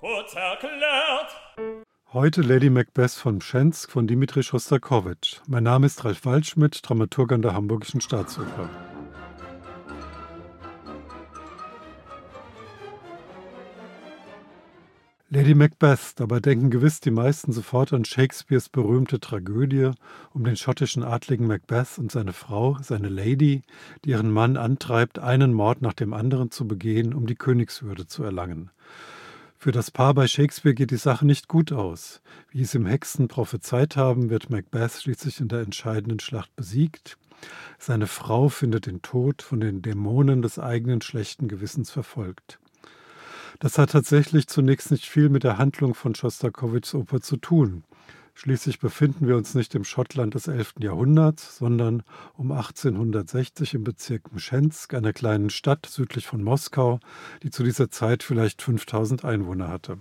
Kurz erklärt. Heute Lady Macbeth von Mschensk von Dimitri Schostakowitsch. Mein Name ist Ralf Waldschmidt, Dramaturg an der Hamburgischen Staatsoper. Lady Macbeth, dabei denken gewiss die meisten sofort an Shakespeares berühmte Tragödie um den schottischen Adligen Macbeth und seine Frau, seine Lady, die ihren Mann antreibt, einen Mord nach dem anderen zu begehen, um die Königswürde zu erlangen. Für das Paar bei Shakespeare geht die Sache nicht gut aus. Wie es im Hexen prophezeit haben, wird Macbeth schließlich in der entscheidenden Schlacht besiegt. Seine Frau findet den Tod von den Dämonen des eigenen schlechten Gewissens verfolgt. Das hat tatsächlich zunächst nicht viel mit der Handlung von Schostakowitschs Oper zu tun. Schließlich befinden wir uns nicht im Schottland des 11. Jahrhunderts, sondern um 1860 im Bezirk Mschensk, einer kleinen Stadt südlich von Moskau, die zu dieser Zeit vielleicht 5000 Einwohner hatte.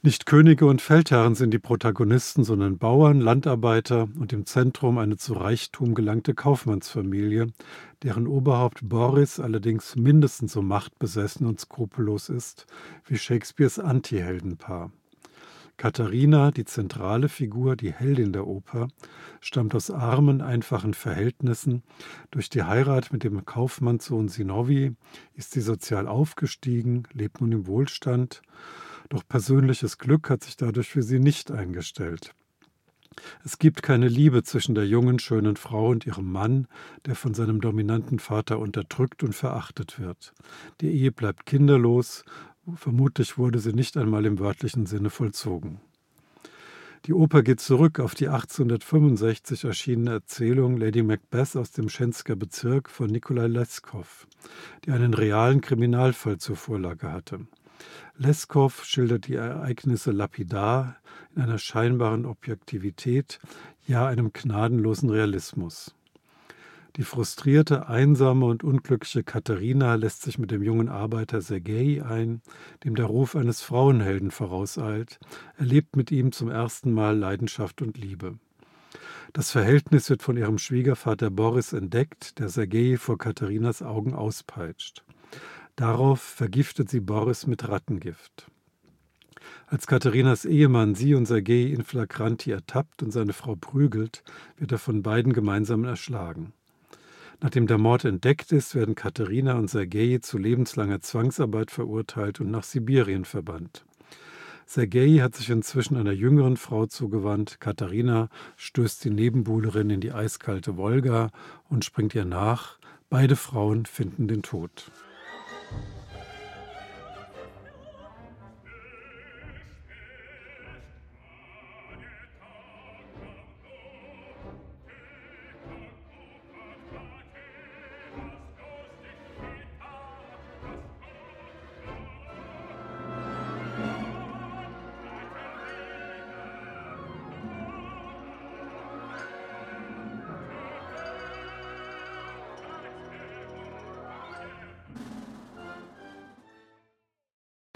Nicht Könige und Feldherren sind die Protagonisten, sondern Bauern, Landarbeiter und im Zentrum eine zu Reichtum gelangte Kaufmannsfamilie, deren Oberhaupt Boris allerdings mindestens so machtbesessen und skrupellos ist wie Shakespeares Antiheldenpaar. Katharina, die zentrale Figur, die Heldin der Oper, stammt aus armen, einfachen Verhältnissen. Durch die Heirat mit dem Kaufmannssohn Sinovi ist sie sozial aufgestiegen, lebt nun im Wohlstand doch persönliches Glück hat sich dadurch für sie nicht eingestellt. Es gibt keine Liebe zwischen der jungen, schönen Frau und ihrem Mann, der von seinem dominanten Vater unterdrückt und verachtet wird. Die Ehe bleibt kinderlos, vermutlich wurde sie nicht einmal im wörtlichen Sinne vollzogen. Die Oper geht zurück auf die 1865 erschienene Erzählung Lady Macbeth aus dem Schensker Bezirk von Nikolai Leskow, die einen realen Kriminalfall zur Vorlage hatte. Leskow schildert die Ereignisse lapidar in einer scheinbaren Objektivität, ja einem gnadenlosen Realismus. Die frustrierte, einsame und unglückliche Katharina lässt sich mit dem jungen Arbeiter Sergei ein, dem der Ruf eines Frauenhelden vorauseilt, erlebt mit ihm zum ersten Mal Leidenschaft und Liebe. Das Verhältnis wird von ihrem Schwiegervater Boris entdeckt, der Sergei vor Katharinas Augen auspeitscht. Darauf vergiftet sie Boris mit Rattengift. Als Katharinas Ehemann sie und Sergei in flagranti ertappt und seine Frau prügelt, wird er von beiden gemeinsam erschlagen. Nachdem der Mord entdeckt ist, werden Katharina und Sergei zu lebenslanger Zwangsarbeit verurteilt und nach Sibirien verbannt. Sergei hat sich inzwischen einer jüngeren Frau zugewandt. Katharina stößt die Nebenbuhlerin in die eiskalte Wolga und springt ihr nach. Beide Frauen finden den Tod.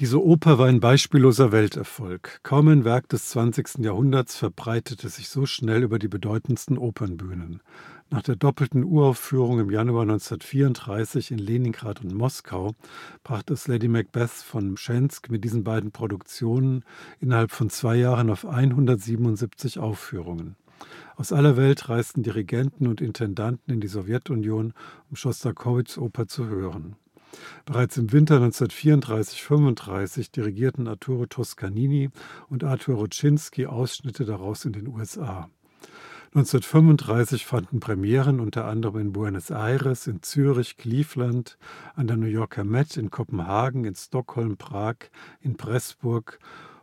Diese Oper war ein beispielloser Welterfolg. Kaum ein Werk des 20. Jahrhunderts verbreitete sich so schnell über die bedeutendsten Opernbühnen. Nach der doppelten Uraufführung im Januar 1934 in Leningrad und Moskau brachte es Lady Macbeth von Mschensk mit diesen beiden Produktionen innerhalb von zwei Jahren auf 177 Aufführungen. Aus aller Welt reisten Dirigenten und Intendanten in die Sowjetunion, um Schostakowitschs Oper zu hören. Bereits im Winter 1934-35 dirigierten Arturo Toscanini und Arthur Roczynski Ausschnitte daraus in den USA. 1935 fanden Premieren unter anderem in Buenos Aires, in Zürich, Cleveland, an der New Yorker Met, in Kopenhagen, in Stockholm, Prag, in Pressburg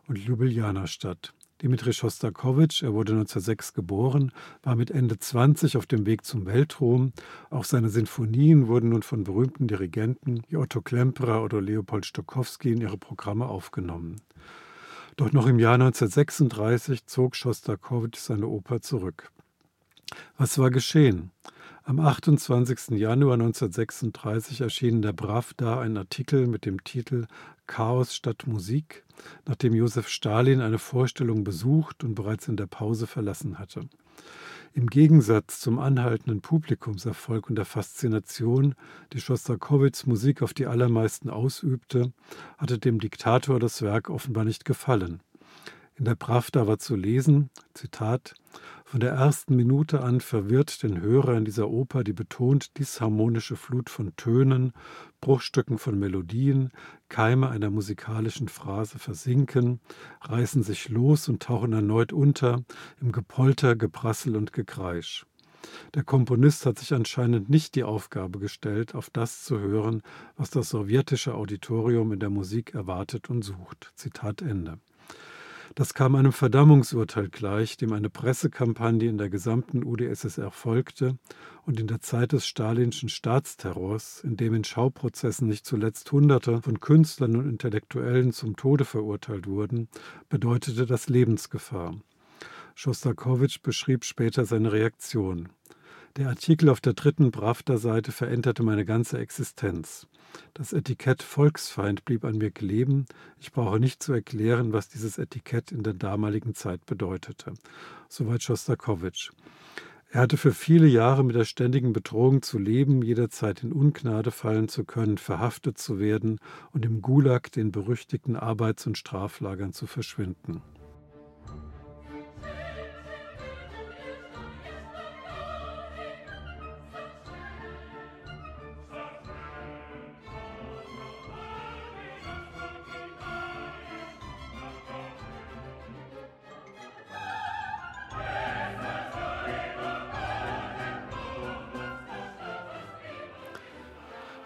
und Ljubljana statt. Dimitri Schostakowitsch, er wurde 1906 geboren, war mit Ende 20 auf dem Weg zum Weltruhm. Auch seine Sinfonien wurden nun von berühmten Dirigenten wie Otto Klemperer oder Leopold Stokowski in ihre Programme aufgenommen. Doch noch im Jahr 1936 zog Schostakowitsch seine Oper zurück. Was war geschehen? Am 28. Januar 1936 erschien in der Pravda ein Artikel mit dem Titel Chaos statt Musik, nachdem Josef Stalin eine Vorstellung besucht und bereits in der Pause verlassen hatte. Im Gegensatz zum anhaltenden Publikumserfolg und der Faszination, die Schostakowitschs Musik auf die allermeisten ausübte, hatte dem Diktator das Werk offenbar nicht gefallen. In der Pravda war zu lesen, Zitat, von der ersten Minute an verwirrt den Hörer in dieser Oper die betont disharmonische Flut von Tönen, Bruchstücken von Melodien, Keime einer musikalischen Phrase versinken, reißen sich los und tauchen erneut unter im Gepolter, Geprassel und Gekreisch. Der Komponist hat sich anscheinend nicht die Aufgabe gestellt, auf das zu hören, was das sowjetische Auditorium in der Musik erwartet und sucht. Zitat Ende. Das kam einem Verdammungsurteil gleich, dem eine Pressekampagne in der gesamten UdSSR folgte und in der Zeit des stalinschen Staatsterrors, in dem in Schauprozessen nicht zuletzt Hunderte von Künstlern und Intellektuellen zum Tode verurteilt wurden, bedeutete das Lebensgefahr. Schostakowitsch beschrieb später seine Reaktion. Der Artikel auf der dritten Pravda-Seite veränderte meine ganze Existenz. Das Etikett Volksfeind blieb an mir kleben. Ich brauche nicht zu erklären, was dieses Etikett in der damaligen Zeit bedeutete. Soweit Schostakowitsch. Er hatte für viele Jahre mit der ständigen Bedrohung zu leben, jederzeit in Ungnade fallen zu können, verhaftet zu werden und im Gulag, den berüchtigten Arbeits- und Straflagern, zu verschwinden.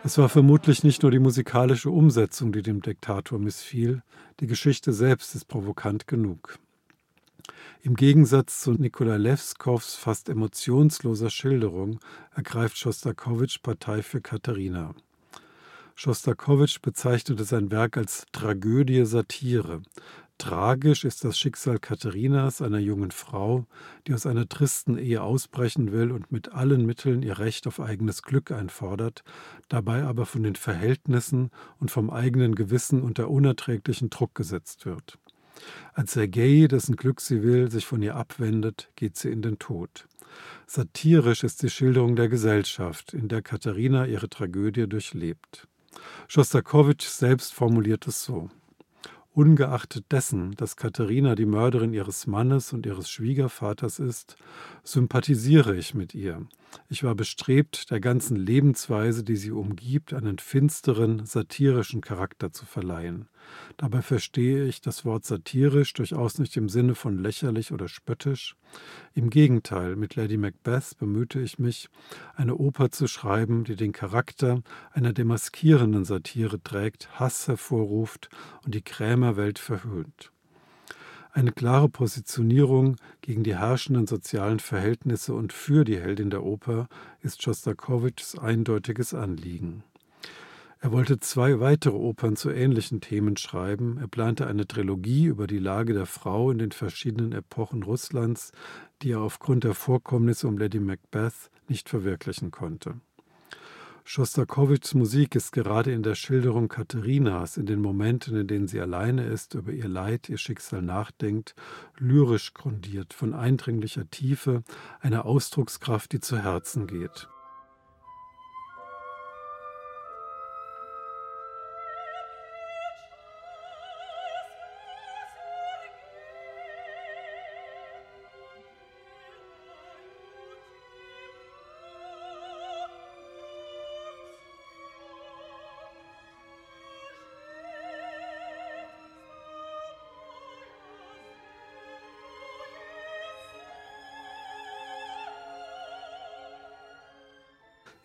Es war vermutlich nicht nur die musikalische Umsetzung, die dem Diktator missfiel, die Geschichte selbst ist provokant genug. Im Gegensatz zu Nikolai Lewskows fast emotionsloser Schilderung ergreift Schostakowitsch Partei für Katharina. Schostakowitsch bezeichnete sein Werk als Tragödie Satire, Tragisch ist das Schicksal Katharinas, einer jungen Frau, die aus einer tristen Ehe ausbrechen will und mit allen Mitteln ihr Recht auf eigenes Glück einfordert, dabei aber von den Verhältnissen und vom eigenen Gewissen unter unerträglichen Druck gesetzt wird. Als Sergei, dessen Glück sie will, sich von ihr abwendet, geht sie in den Tod. Satirisch ist die Schilderung der Gesellschaft, in der Katharina ihre Tragödie durchlebt. Schostakowitsch selbst formuliert es so. Ungeachtet dessen, dass Katharina die Mörderin ihres Mannes und ihres Schwiegervaters ist, sympathisiere ich mit ihr. Ich war bestrebt, der ganzen Lebensweise, die sie umgibt, einen finsteren, satirischen Charakter zu verleihen. Dabei verstehe ich das Wort satirisch durchaus nicht im Sinne von lächerlich oder spöttisch. Im Gegenteil, mit Lady Macbeth bemühte ich mich, eine Oper zu schreiben, die den Charakter einer demaskierenden Satire trägt, Hass hervorruft und die Krämerwelt verhöhnt. Eine klare Positionierung gegen die herrschenden sozialen Verhältnisse und für die Heldin der Oper ist Schostakowitschs eindeutiges Anliegen. Er wollte zwei weitere Opern zu ähnlichen Themen schreiben. Er plante eine Trilogie über die Lage der Frau in den verschiedenen Epochen Russlands, die er aufgrund der Vorkommnisse um Lady Macbeth nicht verwirklichen konnte. Schostakowitschs Musik ist gerade in der Schilderung Katharinas, in den Momenten, in denen sie alleine ist, über ihr Leid, ihr Schicksal nachdenkt, lyrisch grundiert, von eindringlicher Tiefe, einer Ausdruckskraft, die zu Herzen geht.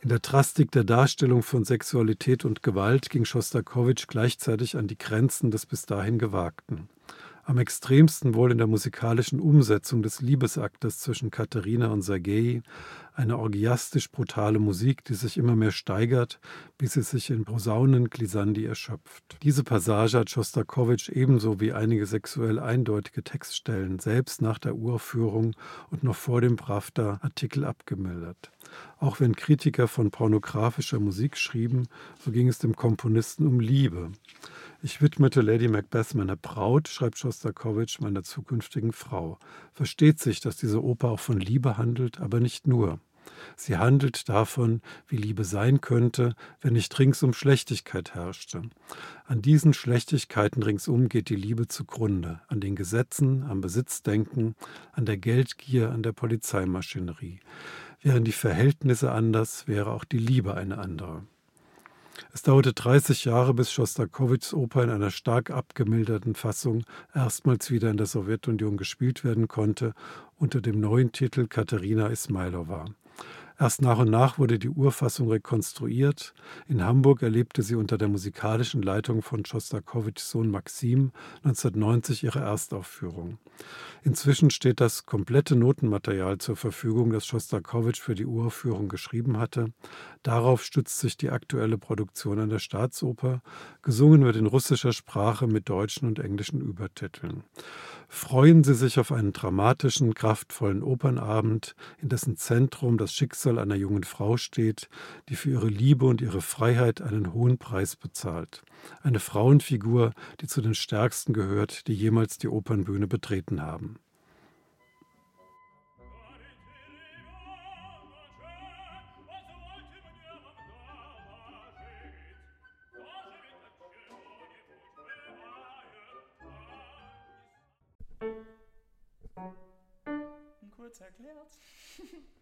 In der Drastik der Darstellung von Sexualität und Gewalt ging Schostakowitsch gleichzeitig an die Grenzen des bis dahin Gewagten. Am extremsten wohl in der musikalischen Umsetzung des Liebesaktes zwischen Katharina und Sergei, eine orgiastisch brutale Musik, die sich immer mehr steigert, bis sie sich in Posaunen Glissandi erschöpft. Diese Passage hat Schostakowitsch ebenso wie einige sexuell eindeutige Textstellen selbst nach der Uraufführung und noch vor dem Pravda-Artikel abgemildert. Auch wenn Kritiker von pornografischer Musik schrieben, so ging es dem Komponisten um Liebe. Ich widmete Lady Macbeth meiner Braut, schreibt Schostakowitsch, meiner zukünftigen Frau. Versteht sich, dass diese Oper auch von Liebe handelt, aber nicht nur. Sie handelt davon, wie Liebe sein könnte, wenn nicht ringsum Schlechtigkeit herrschte. An diesen Schlechtigkeiten ringsum geht die Liebe zugrunde, an den Gesetzen, am Besitzdenken, an der Geldgier, an der Polizeimaschinerie. Wären die Verhältnisse anders, wäre auch die Liebe eine andere. Es dauerte 30 Jahre, bis Schostakowitschs Oper in einer stark abgemilderten Fassung erstmals wieder in der Sowjetunion gespielt werden konnte, unter dem neuen Titel Katerina Ismailova. Erst nach und nach wurde die Urfassung rekonstruiert. In Hamburg erlebte sie unter der musikalischen Leitung von Schostakowitschs Sohn Maxim 1990 ihre Erstaufführung. Inzwischen steht das komplette Notenmaterial zur Verfügung, das Schostakowitsch für die Uraufführung geschrieben hatte. Darauf stützt sich die aktuelle Produktion an der Staatsoper. Gesungen wird in russischer Sprache mit deutschen und englischen Übertiteln. Freuen Sie sich auf einen dramatischen, kraftvollen Opernabend, in dessen Zentrum das Schicksal einer jungen Frau steht, die für ihre Liebe und ihre Freiheit einen hohen Preis bezahlt. Eine Frauenfigur, die zu den stärksten gehört, die jemals die Opernbühne betreten haben. Kurz erklärt.